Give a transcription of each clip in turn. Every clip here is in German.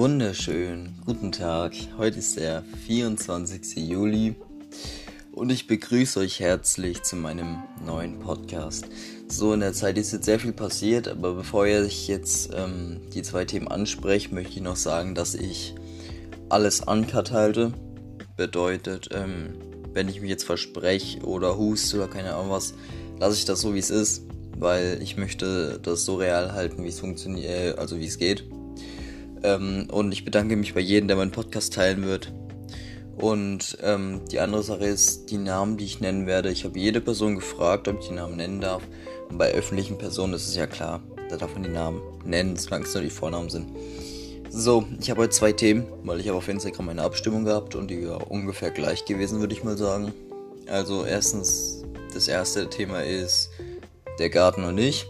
wunderschönen guten Tag. Heute ist der 24. Juli und ich begrüße euch herzlich zu meinem neuen Podcast. So, in der Zeit ist jetzt sehr viel passiert, aber bevor ich jetzt ähm, die zwei Themen anspreche, möchte ich noch sagen, dass ich alles uncut halte. Bedeutet, ähm, wenn ich mich jetzt verspreche oder huste oder keine Ahnung was, lasse ich das so wie es ist, weil ich möchte das so real halten, wie es funktioniert, also wie es geht. Ähm, und ich bedanke mich bei jedem, der meinen Podcast teilen wird. Und ähm, die andere Sache ist, die Namen, die ich nennen werde. Ich habe jede Person gefragt, ob ich die Namen nennen darf. Und bei öffentlichen Personen ist es ja klar, da darf man die Namen nennen, solange es nur die Vornamen sind. So, ich habe heute zwei Themen, weil ich habe auf Instagram eine Abstimmung gehabt und die war ungefähr gleich gewesen, würde ich mal sagen. Also erstens, das erste Thema ist der Garten und ich.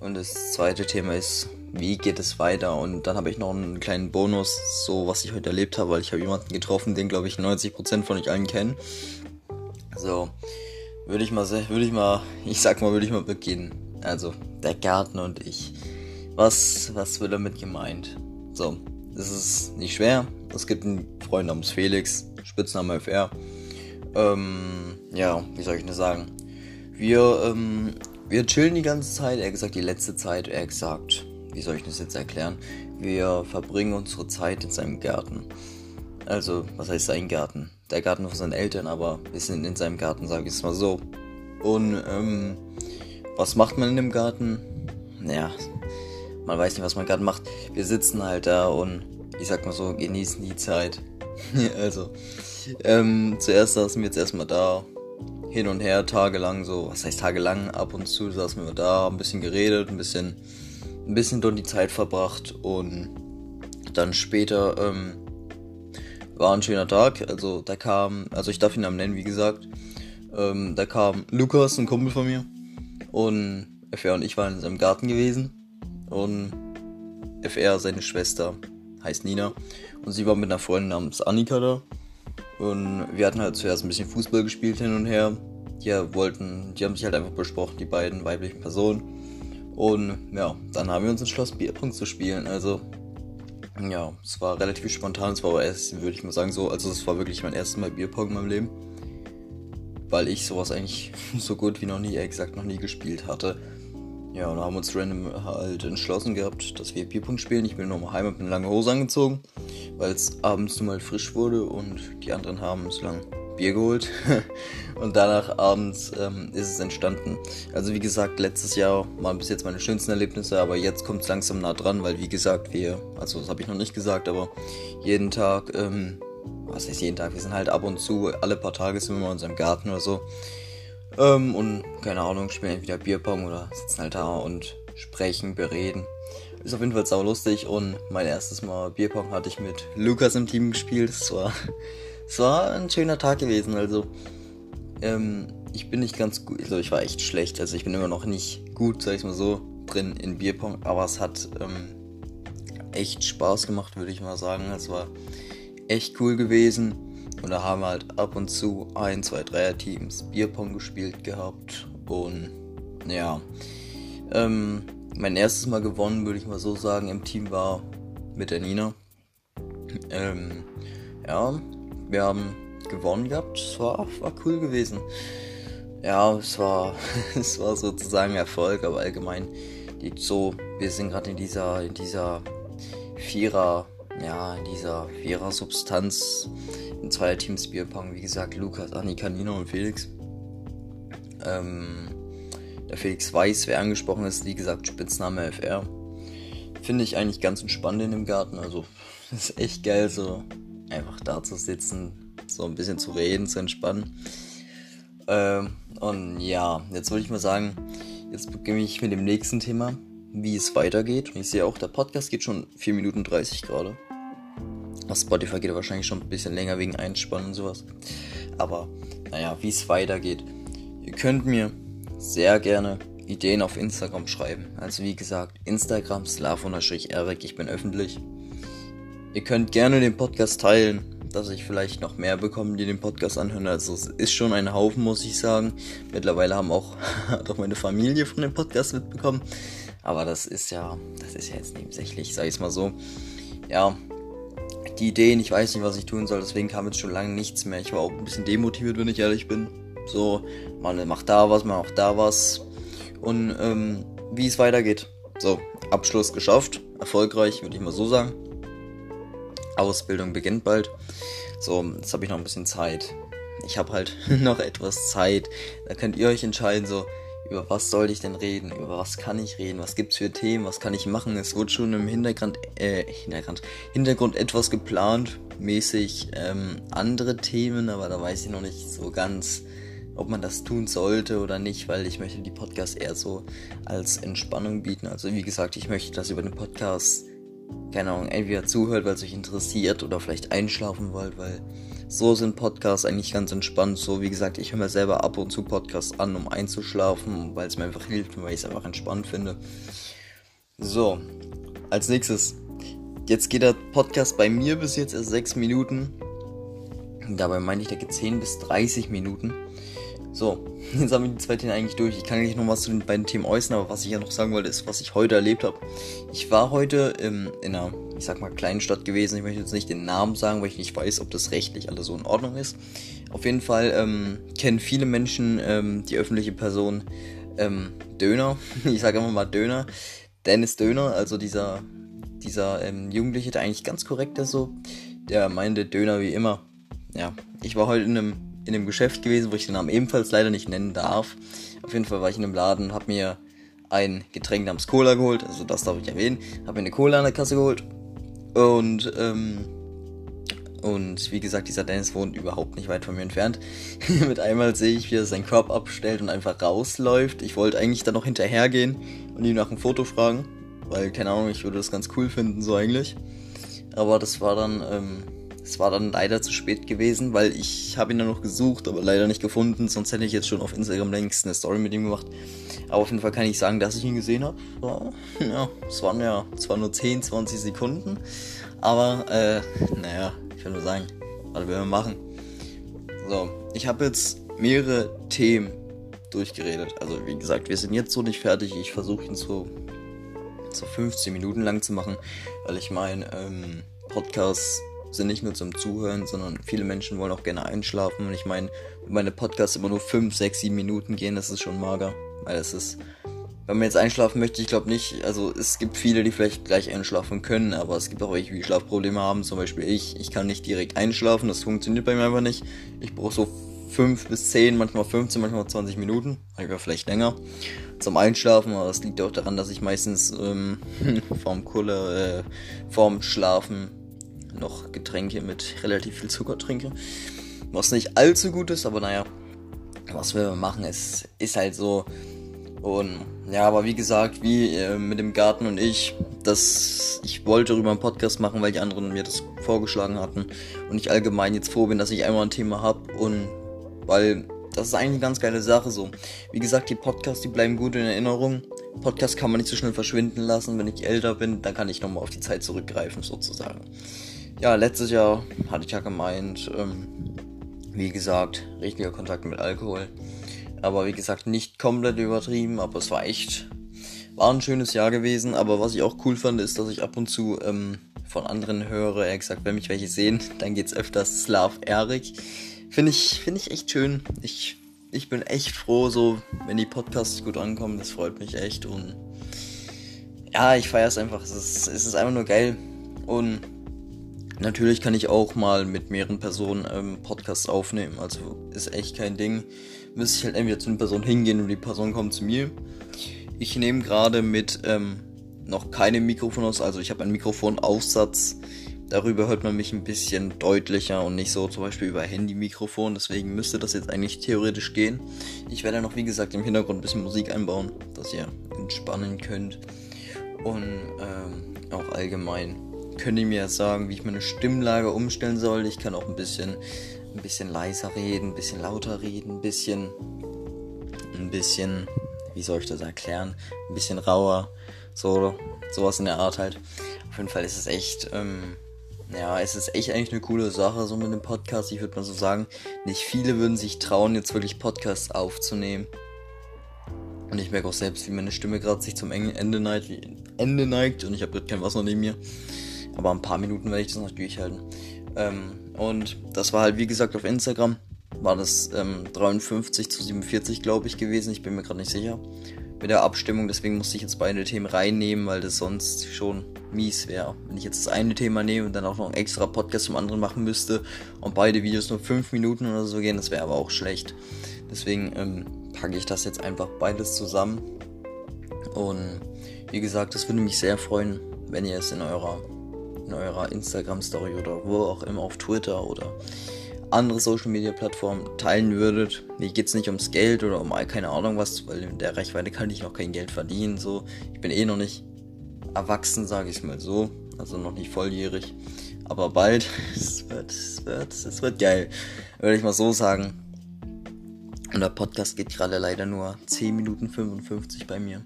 Und das zweite Thema ist wie geht es weiter? Und dann habe ich noch einen kleinen Bonus, so was ich heute erlebt habe, weil ich habe jemanden getroffen, den glaube ich 90% von euch allen kennen. So, würde ich mal, würde ich mal, ich sag mal, würde ich mal beginnen. Also, der Garten und ich. Was, was wird damit gemeint? So, es ist nicht schwer. Es gibt einen Freund namens Felix, Spitzname FR. Ähm, ja, wie soll ich das sagen? Wir, ähm, wir chillen die ganze Zeit. Er gesagt, die letzte Zeit, er gesagt, wie soll ich das jetzt erklären? Wir verbringen unsere Zeit in seinem Garten. Also, was heißt sein Garten? Der Garten von seinen Eltern, aber wir sind in seinem Garten, sage ich es mal so. Und, ähm, was macht man in dem Garten? Naja, man weiß nicht, was man gerade macht. Wir sitzen halt da und, ich sag mal so, genießen die Zeit. also, ähm, zuerst saßen wir jetzt erstmal da, hin und her, tagelang so, was heißt tagelang, ab und zu saßen wir da, ein bisschen geredet, ein bisschen ein bisschen dort die Zeit verbracht und dann später ähm, war ein schöner Tag. Also da kam, also ich darf ihn Namen nennen, wie gesagt. Ähm, da kam Lukas, ein Kumpel von mir. Und FR und ich waren in seinem Garten gewesen. Und FR, seine Schwester, heißt Nina. Und sie war mit einer Freundin namens Annika da. Und wir hatten halt zuerst ein bisschen Fußball gespielt hin und her. Die wollten, die haben sich halt einfach besprochen, die beiden weiblichen Personen. Und ja, dann haben wir uns entschlossen, Bierpong zu spielen. Also, ja, es war relativ spontan. Es war aber erst, würde ich mal sagen, so. Also, es war wirklich mein erstes Mal Bierpong in meinem Leben. Weil ich sowas eigentlich so gut wie noch nie, gesagt, noch nie gespielt hatte. Ja, und haben uns random halt entschlossen gehabt, dass wir Bierpong spielen. Ich bin nochmal heim mit einer langen Hose angezogen, weil es abends nun mal frisch wurde und die anderen haben es lang Bier geholt und danach abends ähm, ist es entstanden. Also wie gesagt, letztes Jahr waren bis jetzt meine schönsten Erlebnisse, aber jetzt kommt es langsam nah dran, weil wie gesagt, wir, also das habe ich noch nicht gesagt, aber jeden Tag, ähm, was heißt jeden Tag, wir sind halt ab und zu, alle paar Tage sind wir mal in unserem Garten oder so. Ähm, und keine Ahnung, spielen entweder Bierpong oder sitzen halt da und sprechen, bereden. Ist auf jeden Fall sau lustig und mein erstes Mal Bierpong hatte ich mit Lukas im Team gespielt. Das war es war ein schöner Tag gewesen. Also, ähm, ich bin nicht ganz gut, also ich war echt schlecht. Also ich bin immer noch nicht gut, sag ich mal so, drin in Bierpong. Aber es hat ähm, echt Spaß gemacht, würde ich mal sagen. Es war echt cool gewesen. Und da haben wir halt ab und zu ein, zwei, dreier Teams Bierpong gespielt gehabt. Und ja, ähm, mein erstes Mal gewonnen, würde ich mal so sagen, im Team war mit der Nina. Ähm, ja, wir haben gewonnen gehabt. Es war, war cool gewesen. Ja, es war, es war sozusagen Erfolg, aber allgemein liegt so, wir sind gerade in dieser, in dieser Vierer, ja, in dieser Vierer-Substanz in zwei Teams Bierpong, wie gesagt, Lukas, Annika, Nina und Felix. Ähm, der Felix weiß, wer angesprochen ist, wie gesagt, Spitzname FR. Finde ich eigentlich ganz entspannt in dem Garten, also ist echt geil, so einfach da zu sitzen, so ein bisschen zu reden, zu entspannen. Ähm, und ja, jetzt würde ich mal sagen, jetzt beginne ich mit dem nächsten Thema, wie es weitergeht. Und ich sehe auch, der Podcast geht schon 4 Minuten 30 gerade. Auf Spotify geht er wahrscheinlich schon ein bisschen länger wegen Einspannen und sowas. Aber naja, wie es weitergeht. Ihr könnt mir sehr gerne Ideen auf Instagram schreiben. Also wie gesagt, Instagram slav-erik, ich bin öffentlich. Ihr könnt gerne den Podcast teilen, dass ich vielleicht noch mehr bekomme, die den Podcast anhören. Also es ist schon ein Haufen, muss ich sagen. Mittlerweile haben auch, hat auch meine Familie von dem Podcast mitbekommen. Aber das ist ja, das ist ja jetzt nebensächlich, sag ich mal so. ja, die Ideen, ich weiß nicht, was ich tun soll, deswegen kam jetzt schon lange nichts mehr. Ich war auch ein bisschen demotiviert, wenn ich ehrlich bin. So, man macht da was, man macht da was. Und ähm, wie es weitergeht. So, Abschluss geschafft. Erfolgreich, würde ich mal so sagen. Ausbildung beginnt bald. So, jetzt habe ich noch ein bisschen Zeit. Ich habe halt noch etwas Zeit. Da könnt ihr euch entscheiden, so, über was soll ich denn reden? Über was kann ich reden? Was gibt's für Themen? Was kann ich machen? Es wurde schon im Hintergrund, äh, Hintergrund, Hintergrund etwas geplant, mäßig ähm, andere Themen, aber da weiß ich noch nicht so ganz, ob man das tun sollte oder nicht, weil ich möchte die Podcasts eher so als Entspannung bieten. Also wie gesagt, ich möchte, dass über den Podcast, keine Ahnung, entweder zuhört, weil es euch interessiert oder vielleicht einschlafen wollt, weil so sind Podcasts eigentlich ganz entspannt. So, wie gesagt, ich höre mir selber ab und zu Podcasts an, um einzuschlafen, weil es mir einfach hilft und weil ich es einfach entspannt finde. So, als nächstes. Jetzt geht der Podcast bei mir bis jetzt erst 6 Minuten. Dabei meine ich, der geht 10 bis 30 Minuten. So, jetzt haben wir die zwei Themen eigentlich durch. Ich kann gleich noch was zu den beiden Themen äußern, aber was ich ja noch sagen wollte, ist, was ich heute erlebt habe. Ich war heute ähm, in einer, ich sag mal, kleinen Stadt gewesen. Ich möchte jetzt nicht den Namen sagen, weil ich nicht weiß, ob das rechtlich alles so in Ordnung ist. Auf jeden Fall ähm, kennen viele Menschen ähm, die öffentliche Person ähm, Döner. Ich sage immer mal Döner. Dennis Döner, also dieser, dieser ähm, Jugendliche, der eigentlich ganz korrekt ist so. Der meinte Döner wie immer. Ja, ich war heute in einem in dem Geschäft gewesen, wo ich den Namen ebenfalls leider nicht nennen darf. Auf jeden Fall war ich in einem Laden, und habe mir ein Getränk namens Cola geholt, also das darf ich erwähnen, habe mir eine Cola an der Kasse geholt und ähm, und wie gesagt, dieser Dennis wohnt überhaupt nicht weit von mir entfernt. Mit einmal sehe ich, wie er seinen Korb abstellt und einfach rausläuft. Ich wollte eigentlich dann noch hinterhergehen und ihn nach einem Foto fragen, weil keine Ahnung, ich würde das ganz cool finden so eigentlich. Aber das war dann ähm, es war dann leider zu spät gewesen, weil ich habe ihn dann noch gesucht, aber leider nicht gefunden. Sonst hätte ich jetzt schon auf Instagram längst eine Story mit ihm gemacht. Aber auf jeden Fall kann ich sagen, dass ich ihn gesehen habe. Ja, es waren ja zwar nur 10, 20 Sekunden, aber äh, naja, ich will nur sagen, was wir machen. So, ich habe jetzt mehrere Themen durchgeredet. Also wie gesagt, wir sind jetzt so nicht fertig. Ich versuche ihn so, so 15 Minuten lang zu machen, weil ich mein ähm, Podcast sind nicht nur zum Zuhören, sondern viele Menschen wollen auch gerne einschlafen. Und ich meine, wenn meine Podcasts immer nur 5, 6, 7 Minuten gehen, das ist schon mager. Weil es ist, wenn man jetzt einschlafen möchte, ich glaube nicht, also es gibt viele, die vielleicht gleich einschlafen können, aber es gibt auch welche, die Schlafprobleme haben. Zum Beispiel ich, ich kann nicht direkt einschlafen, das funktioniert bei mir einfach nicht. Ich brauche so 5 bis 10, manchmal 15, manchmal 20 Minuten, manchmal vielleicht länger zum Einschlafen, aber das liegt auch daran, dass ich meistens ähm, vorm Kulle, äh, vorm Schlafen noch Getränke mit relativ viel Zucker trinke. Was nicht allzu gut ist, aber naja, was wir machen, es ist halt so. Und ja, aber wie gesagt, wie äh, mit dem Garten und ich, dass ich wollte darüber einen Podcast machen, weil die anderen mir das vorgeschlagen hatten und ich allgemein jetzt froh bin, dass ich einmal ein Thema habe und weil das ist eigentlich eine ganz geile Sache so. Wie gesagt, die Podcasts, die bleiben gut in Erinnerung. Podcast kann man nicht so schnell verschwinden lassen. Wenn ich älter bin, dann kann ich nochmal auf die Zeit zurückgreifen sozusagen. Ja, letztes Jahr hatte ich ja gemeint, ähm, wie gesagt, richtiger Kontakt mit Alkohol. Aber wie gesagt, nicht komplett übertrieben, aber es war echt, war ein schönes Jahr gewesen. Aber was ich auch cool fand, ist, dass ich ab und zu ähm, von anderen höre, er gesagt, wenn mich welche sehen, dann geht's öfters Slav Erik. Finde ich, finde ich echt schön. Ich, ich bin echt froh, so, wenn die Podcasts gut ankommen, das freut mich echt. Und ja, ich feiere es einfach. Es ist, einfach nur geil. Und Natürlich kann ich auch mal mit mehreren Personen ähm, Podcasts aufnehmen. Also ist echt kein Ding. Müsste ich halt entweder zu einer Person hingehen und die Person kommt zu mir. Ich nehme gerade mit ähm, noch keinem Mikrofon aus. Also ich habe einen Mikrofonaufsatz. Darüber hört man mich ein bisschen deutlicher und nicht so zum Beispiel über Handy-Mikrofon. Deswegen müsste das jetzt eigentlich theoretisch gehen. Ich werde noch, wie gesagt, im Hintergrund ein bisschen Musik einbauen, dass ihr entspannen könnt. Und ähm, auch allgemein könnt ihr mir sagen, wie ich meine Stimmlage umstellen soll. Ich kann auch ein bisschen, ein bisschen leiser reden, ein bisschen lauter reden, ein bisschen, ein bisschen, wie soll ich das erklären? Ein bisschen rauer, so, sowas in der Art halt. Auf jeden Fall ist es echt, ähm, ja, es ist echt eigentlich eine coole Sache, so mit dem Podcast. Ich würde mal so sagen, nicht viele würden sich trauen, jetzt wirklich Podcasts aufzunehmen. Und ich merke auch selbst, wie meine Stimme gerade sich zum Ende neigt, Ende neigt und ich habe gerade kein Wasser neben mir. Aber ein paar Minuten werde ich das noch durchhalten. Ähm, und das war halt, wie gesagt, auf Instagram. War das ähm, 53 zu 47, glaube ich, gewesen. Ich bin mir gerade nicht sicher. Mit der Abstimmung. Deswegen musste ich jetzt beide Themen reinnehmen, weil das sonst schon mies wäre. Wenn ich jetzt das eine Thema nehme und dann auch noch einen extra Podcast zum anderen machen müsste und beide Videos nur 5 Minuten oder so gehen, das wäre aber auch schlecht. Deswegen ähm, packe ich das jetzt einfach beides zusammen. Und wie gesagt, es würde mich sehr freuen, wenn ihr es in eurer, in eurer Instagram-Story oder wo auch immer auf Twitter oder andere Social Media Plattformen teilen würdet. Mir geht es nicht ums Geld oder um keine Ahnung was, weil in der Reichweite kann ich noch kein Geld verdienen. So, ich bin eh noch nicht erwachsen, sage ich mal so, also noch nicht volljährig, aber bald. es wird, es wird, es wird geil, würde ich mal so sagen. Und der Podcast geht gerade leider nur 10 Minuten 55 bei mir.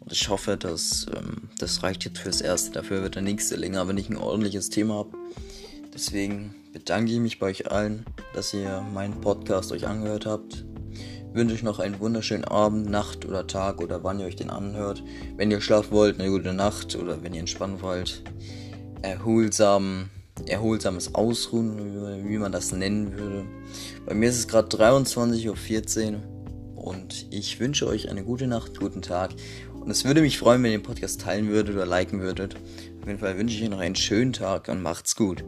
Und ich hoffe, dass ähm, das reicht jetzt fürs Erste. Dafür wird der nächste länger, wenn ich ein ordentliches Thema habe. Deswegen bedanke ich mich bei euch allen, dass ihr meinen Podcast euch angehört habt. Wünsche euch noch einen wunderschönen Abend, Nacht oder Tag oder wann ihr euch den anhört. Wenn ihr schlafen wollt, eine gute Nacht oder wenn ihr entspannen wollt, erholsam, erholsames Ausruhen, wie man das nennen würde. Bei mir ist es gerade 23.14 Uhr und ich wünsche euch eine gute Nacht, guten Tag und es würde mich freuen, wenn ihr den Podcast teilen würdet oder liken würdet. Auf jeden Fall wünsche ich euch noch einen schönen Tag und macht's gut.